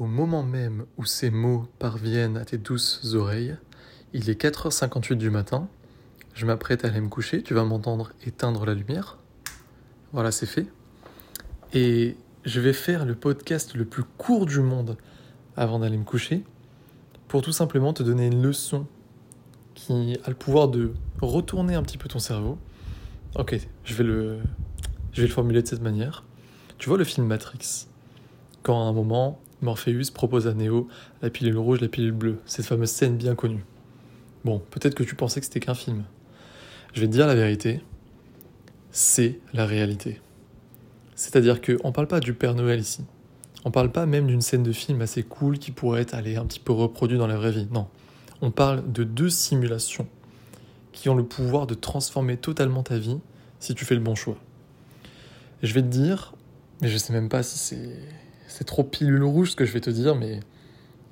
Au moment même où ces mots parviennent à tes douces oreilles, il est 4h58 du matin. Je m'apprête à aller me coucher. Tu vas m'entendre éteindre la lumière. Voilà, c'est fait. Et je vais faire le podcast le plus court du monde avant d'aller me coucher pour tout simplement te donner une leçon qui a le pouvoir de retourner un petit peu ton cerveau. Ok, je vais le, je vais le formuler de cette manière. Tu vois le film Matrix? Quand à un moment, Morpheus propose à Neo la pilule rouge, la pilule bleue, cette fameuse scène bien connue. Bon, peut-être que tu pensais que c'était qu'un film. Je vais te dire la vérité, c'est la réalité. C'est-à-dire qu'on ne parle pas du Père Noël ici. On parle pas même d'une scène de film assez cool qui pourrait être un petit peu reproduite dans la vraie vie. Non. On parle de deux simulations qui ont le pouvoir de transformer totalement ta vie si tu fais le bon choix. Je vais te dire, mais je sais même pas si c'est, c'est trop pilule rouge ce que je vais te dire, mais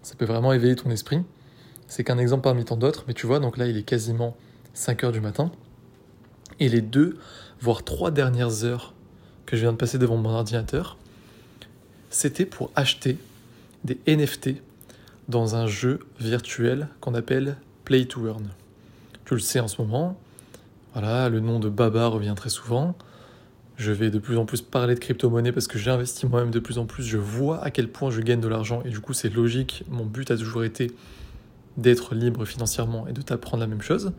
ça peut vraiment éveiller ton esprit. C'est qu'un exemple parmi tant d'autres, mais tu vois, donc là il est quasiment 5 heures du matin. Et les deux, voire trois dernières heures que je viens de passer devant mon ordinateur, c'était pour acheter des NFT dans un jeu virtuel qu'on appelle Play to Earn. Tu le sais en ce moment, voilà, le nom de Baba revient très souvent. Je vais de plus en plus parler de crypto-monnaie parce que j'ai investi moi-même de plus en plus. Je vois à quel point je gagne de l'argent et du coup c'est logique. Mon but a toujours été d'être libre financièrement et de t'apprendre la même chose.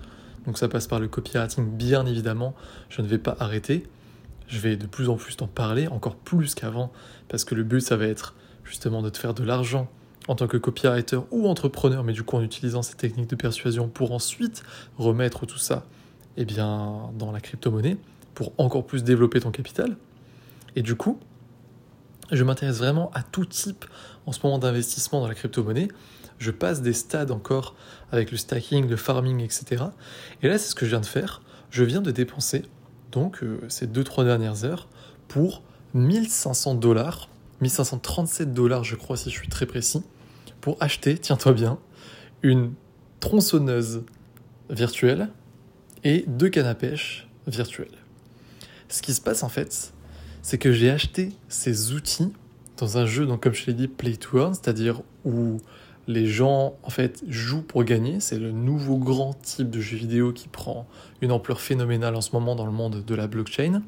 Donc ça passe par le copywriting bien évidemment. Je ne vais pas arrêter. Je vais de plus en plus t'en parler, encore plus qu'avant, parce que le but ça va être justement de te faire de l'argent en tant que copywriter ou entrepreneur, mais du coup en utilisant ces techniques de persuasion pour ensuite remettre tout ça eh bien, dans la crypto-monnaie pour encore plus développer ton capital. Et du coup, je m'intéresse vraiment à tout type en ce moment d'investissement dans la crypto-monnaie. Je passe des stades encore avec le stacking, le farming, etc. Et là, c'est ce que je viens de faire. Je viens de dépenser donc euh, ces 2-3 dernières heures pour 1500 dollars, 1537 dollars je crois si je suis très précis, pour acheter, tiens-toi bien, une tronçonneuse virtuelle et deux cannes à pêche virtuelles. Ce qui se passe en fait, c'est que j'ai acheté ces outils dans un jeu, donc comme je l'ai dit, Play to Earn, c'est-à-dire où les gens en fait jouent pour gagner. C'est le nouveau grand type de jeu vidéo qui prend une ampleur phénoménale en ce moment dans le monde de la blockchain.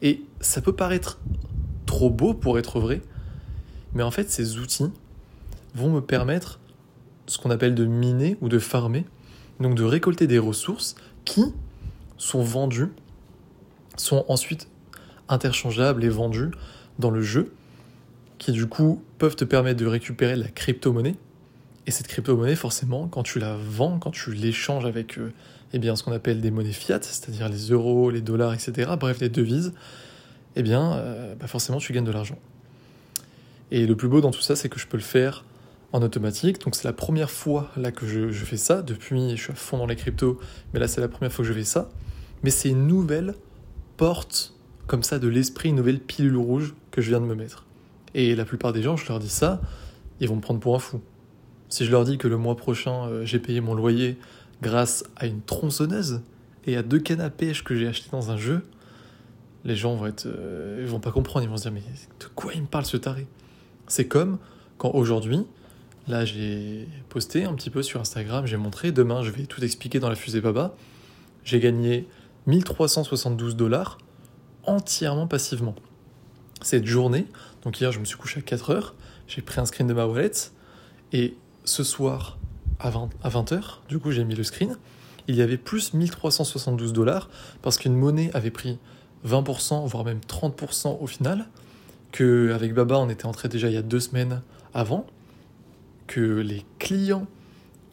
Et ça peut paraître trop beau pour être vrai, mais en fait ces outils vont me permettre ce qu'on appelle de miner ou de farmer, donc de récolter des ressources qui sont vendues sont ensuite interchangeables et vendus dans le jeu, qui du coup peuvent te permettre de récupérer la crypto-monnaie. Et cette crypto-monnaie, forcément, quand tu la vends, quand tu l'échanges avec euh, eh bien, ce qu'on appelle des monnaies fiat, c'est-à-dire les euros, les dollars, etc., bref, les devises, eh bien, euh, bah forcément, tu gagnes de l'argent. Et le plus beau dans tout ça, c'est que je peux le faire en automatique. Donc c'est la première fois là que je, je, fais ça. Depuis, je suis à fond dans les cryptos, mais là c'est la première fois que je fais ça. Mais c'est une nouvelle porte comme ça de l'esprit une nouvelle pilule rouge que je viens de me mettre. Et la plupart des gens, je leur dis ça, ils vont me prendre pour un fou. Si je leur dis que le mois prochain, euh, j'ai payé mon loyer grâce à une tronçonneuse et à deux cannes à pêche que j'ai achetées dans un jeu, les gens vont être, euh, ils vont pas comprendre, ils vont se dire mais de quoi il me parle ce taré? C'est comme quand aujourd'hui, là j'ai posté un petit peu sur Instagram, j'ai montré, demain je vais tout expliquer dans la fusée Baba, j'ai gagné 1372 dollars entièrement passivement. Cette journée, donc hier je me suis couché à 4 heures, j'ai pris un screen de ma wallet et ce soir à 20, à 20h, du coup j'ai mis le screen, il y avait plus 1372 dollars parce qu'une monnaie avait pris 20%, voire même 30% au final, qu'avec Baba on était entré déjà il y a deux semaines avant, que les clients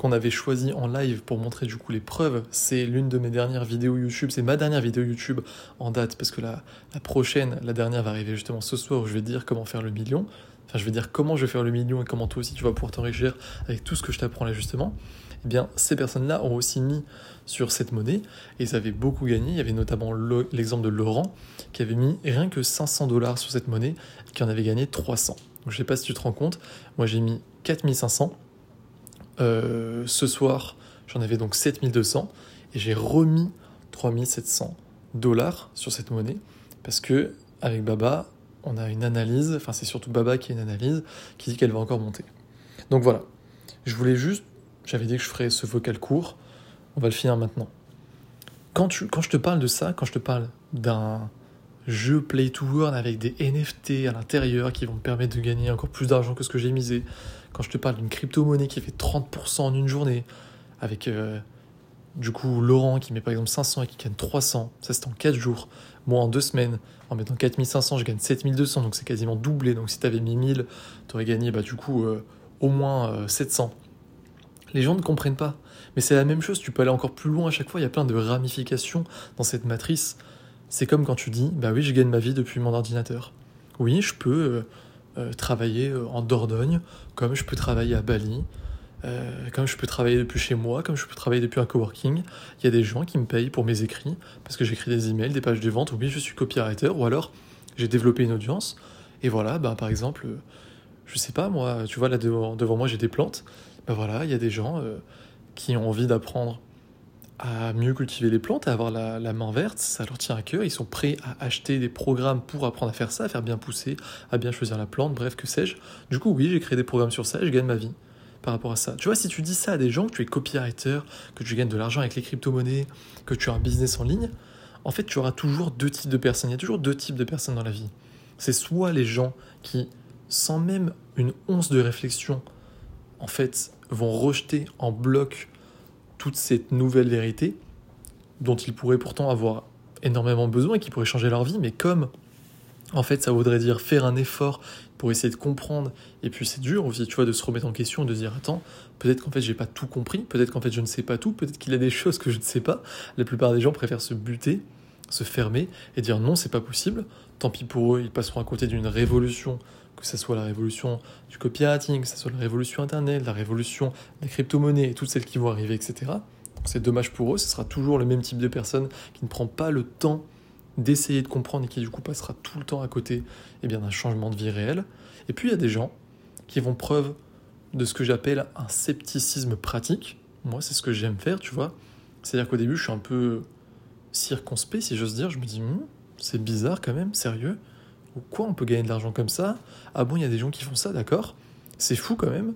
qu'on avait choisi en live pour montrer du coup les preuves. C'est l'une de mes dernières vidéos YouTube, c'est ma dernière vidéo YouTube en date parce que la, la, prochaine, la dernière va arriver justement ce soir où je vais dire comment faire le million. Enfin, je vais dire comment je vais faire le million et comment toi aussi tu vas pouvoir t'enrichir avec tout ce que je t'apprends là justement. Eh bien, ces personnes-là ont aussi mis sur cette monnaie et ils avaient beaucoup gagné. Il y avait notamment l'exemple de Laurent qui avait mis rien que 500 dollars sur cette monnaie et qui en avait gagné 300. Donc, je sais pas si tu te rends compte, moi j'ai mis 4500 euh, ce soir, j'en avais donc 7200 et j'ai remis 3700 dollars sur cette monnaie parce que avec Baba, on a une analyse, enfin c'est surtout Baba qui a une analyse, qui dit qu'elle va encore monter. Donc voilà, je voulais juste, j'avais dit que je ferais ce vocal court, on va le finir maintenant. Quand, tu, quand je te parle de ça, quand je te parle d'un jeu play to earn avec des NFT à l'intérieur qui vont me permettre de gagner encore plus d'argent que ce que j'ai misé, quand je te parle d'une crypto-monnaie qui fait 30% en une journée, avec euh, du coup Laurent qui met par exemple 500 et qui gagne 300, ça c'est en 4 jours, moi en 2 semaines, en mettant 4500, je gagne 7200, donc c'est quasiment doublé, donc si tu avais mis 1000, tu aurais gagné bah, du coup euh, au moins 700. Euh, Les gens ne comprennent pas. Mais c'est la même chose, tu peux aller encore plus loin à chaque fois, il y a plein de ramifications dans cette matrice. C'est comme quand tu dis, bah oui, je gagne ma vie depuis mon ordinateur. Oui, je peux euh, travailler euh, en Dordogne, comme je peux travailler à Bali, euh, comme je peux travailler depuis chez moi, comme je peux travailler depuis un coworking. Il y a des gens qui me payent pour mes écrits, parce que j'écris des emails, des pages de vente, oui, je suis copywriter, ou alors j'ai développé une audience, et voilà, bah, par exemple, je sais pas, moi, tu vois, là devant, devant moi j'ai des plantes, bah voilà, il y a des gens qui ont envie d'apprendre à mieux cultiver les plantes, à avoir la, main verte, ça leur tient à cœur, ils sont prêts à acheter des programmes pour apprendre à faire ça, à faire bien pousser, à bien choisir la plante, bref, que sais-je. Du coup, oui, j'ai créé des programmes sur ça et je gagne ma vie par rapport à ça. Tu vois, si tu dis ça à des gens, que tu es copywriter, que tu gagnes de l'argent avec les crypto-monnaies, que tu as un business en ligne, en fait, tu auras toujours deux types de personnes. Il y a toujours deux types de personnes dans la vie. C'est soit les gens qui, sans même une once de réflexion, en fait, vont rejeter en bloc toute cette nouvelle vérité dont ils pourraient pourtant avoir énormément besoin et qui pourrait changer leur vie, mais comme en fait ça voudrait dire faire un effort pour essayer de comprendre, et puis c'est dur aussi, tu vois, de se remettre en question de dire attends, peut-être qu'en fait j'ai pas tout compris, peut-être qu'en fait je ne sais pas tout, peut-être qu'il y a des choses que je ne sais pas. La plupart des gens préfèrent se buter, se fermer et dire non, c'est pas possible. Tant pis pour eux, ils passeront à côté d'une révolution que ce soit la révolution du copywriting, que ce soit la révolution Internet, la révolution des crypto-monnaies et toutes celles qui vont arriver, etc. C'est dommage pour eux, ce sera toujours le même type de personne qui ne prend pas le temps d'essayer de comprendre et qui du coup passera tout le temps à côté eh d'un changement de vie réel. Et puis il y a des gens qui vont preuve de ce que j'appelle un scepticisme pratique. Moi, c'est ce que j'aime faire, tu vois. C'est-à-dire qu'au début, je suis un peu circonspect, si j'ose dire. Je me dis, hmm, c'est bizarre quand même, sérieux quoi on peut gagner de l'argent comme ça? Ah bon, il y a des gens qui font ça, d'accord C'est fou quand même.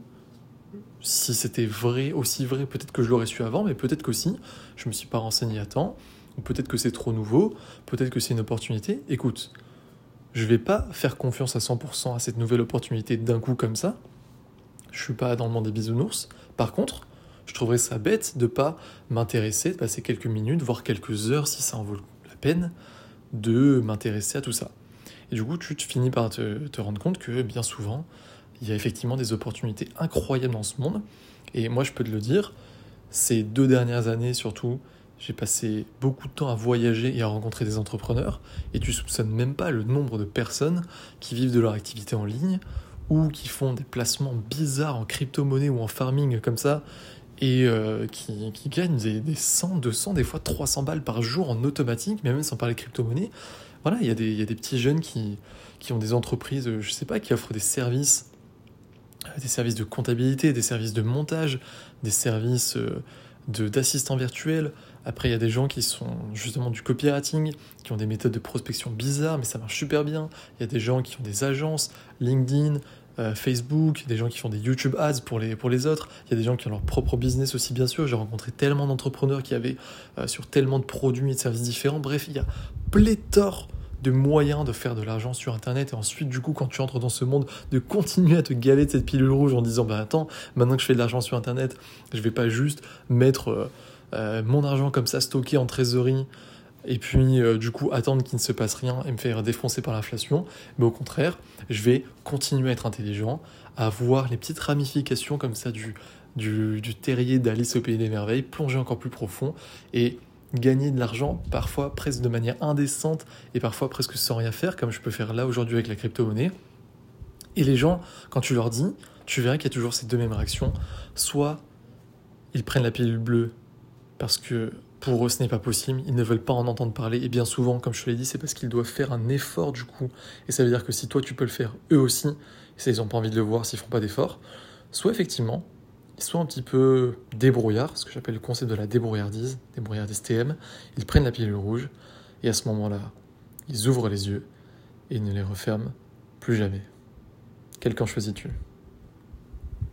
Si c'était vrai, aussi vrai, peut-être que je l'aurais su avant, mais peut-être qu'aussi, je me suis pas renseigné à temps, ou peut-être que c'est trop nouveau, peut-être que c'est une opportunité. Écoute, je vais pas faire confiance à 100% à cette nouvelle opportunité d'un coup comme ça. Je suis pas dans le monde des bisounours. Par contre, je trouverais ça bête de pas m'intéresser, de passer quelques minutes, voire quelques heures si ça en vaut la peine, de m'intéresser à tout ça. Et du coup, tu te finis par te, rendre compte que bien souvent, il y a effectivement des opportunités incroyables dans ce monde. Et moi, je peux te le dire, ces deux dernières années surtout, j'ai passé beaucoup de temps à voyager et à rencontrer des entrepreneurs, et tu soupçonnes même pas le nombre de personnes qui vivent de leur activité en ligne ou qui font des placements bizarres en crypto-monnaie ou en farming comme ça, et euh, qui, gagnent des, des 100, 200, des fois 300 balles par jour en automatique, mais même sans parler crypto-monnaie voilà, il y, a des, petits jeunes qui, ont des entreprises, euh, je sais pas, qui offrent des services, euh, des services de comptabilité, des services de montage, des services euh, d'assistants virtuels. Après, il y a des gens qui sont justement du copywriting, qui ont des méthodes de prospection bizarres, mais ça marche super bien. Il y a des gens qui ont des agences, LinkedIn, euh, Facebook, des gens qui font des YouTube ads pour les, pour les autres, il y a des gens qui ont leur propre business aussi bien sûr, j'ai rencontré tellement d'entrepreneurs qui avaient euh, sur tellement de produits et de services différents, bref, il y a pléthore de moyens de faire de l'argent sur internet. Et ensuite du coup quand tu entres dans ce monde de continuer à te gaver de cette pilule rouge en disant bah attends maintenant que je fais de l'argent sur internet je vais pas juste mettre euh, mon argent comme ça stocké en trésorerie et puis euh, du coup attendre qu'il ne se passe rien et me faire défoncer par l'inflation, mais au contraire, je vais continuer à être intelligent, à voir les petites ramifications comme ça du, du, terrier d'Alice au pays des merveilles, plonger encore plus profond et gagner de l'argent parfois presque de manière indécente et parfois presque sans rien faire, comme je peux faire là aujourd'hui avec la crypto-monnaie. Et les gens, quand tu leur dis, tu verras qu'il y a toujours ces deux mêmes réactions. Soit ils prennent la pilule bleue parce que pour eux, ce n'est pas possible, ils ne veulent pas en entendre parler, et bien souvent, comme je te l'ai dit, c'est parce qu'ils doivent faire un effort du coup, et ça veut dire que si toi tu peux le faire, eux aussi, et ils n'ont pas envie de le voir s'ils font pas d'effort, soit effectivement, ils un petit peu débrouillards, ce que j'appelle le concept de la débrouillardise, débrouillardise TM, ils prennent la pilule rouge, et à ce moment-là, ils ouvrent les yeux, et ne les referme plus jamais. Quel camp choisis-tu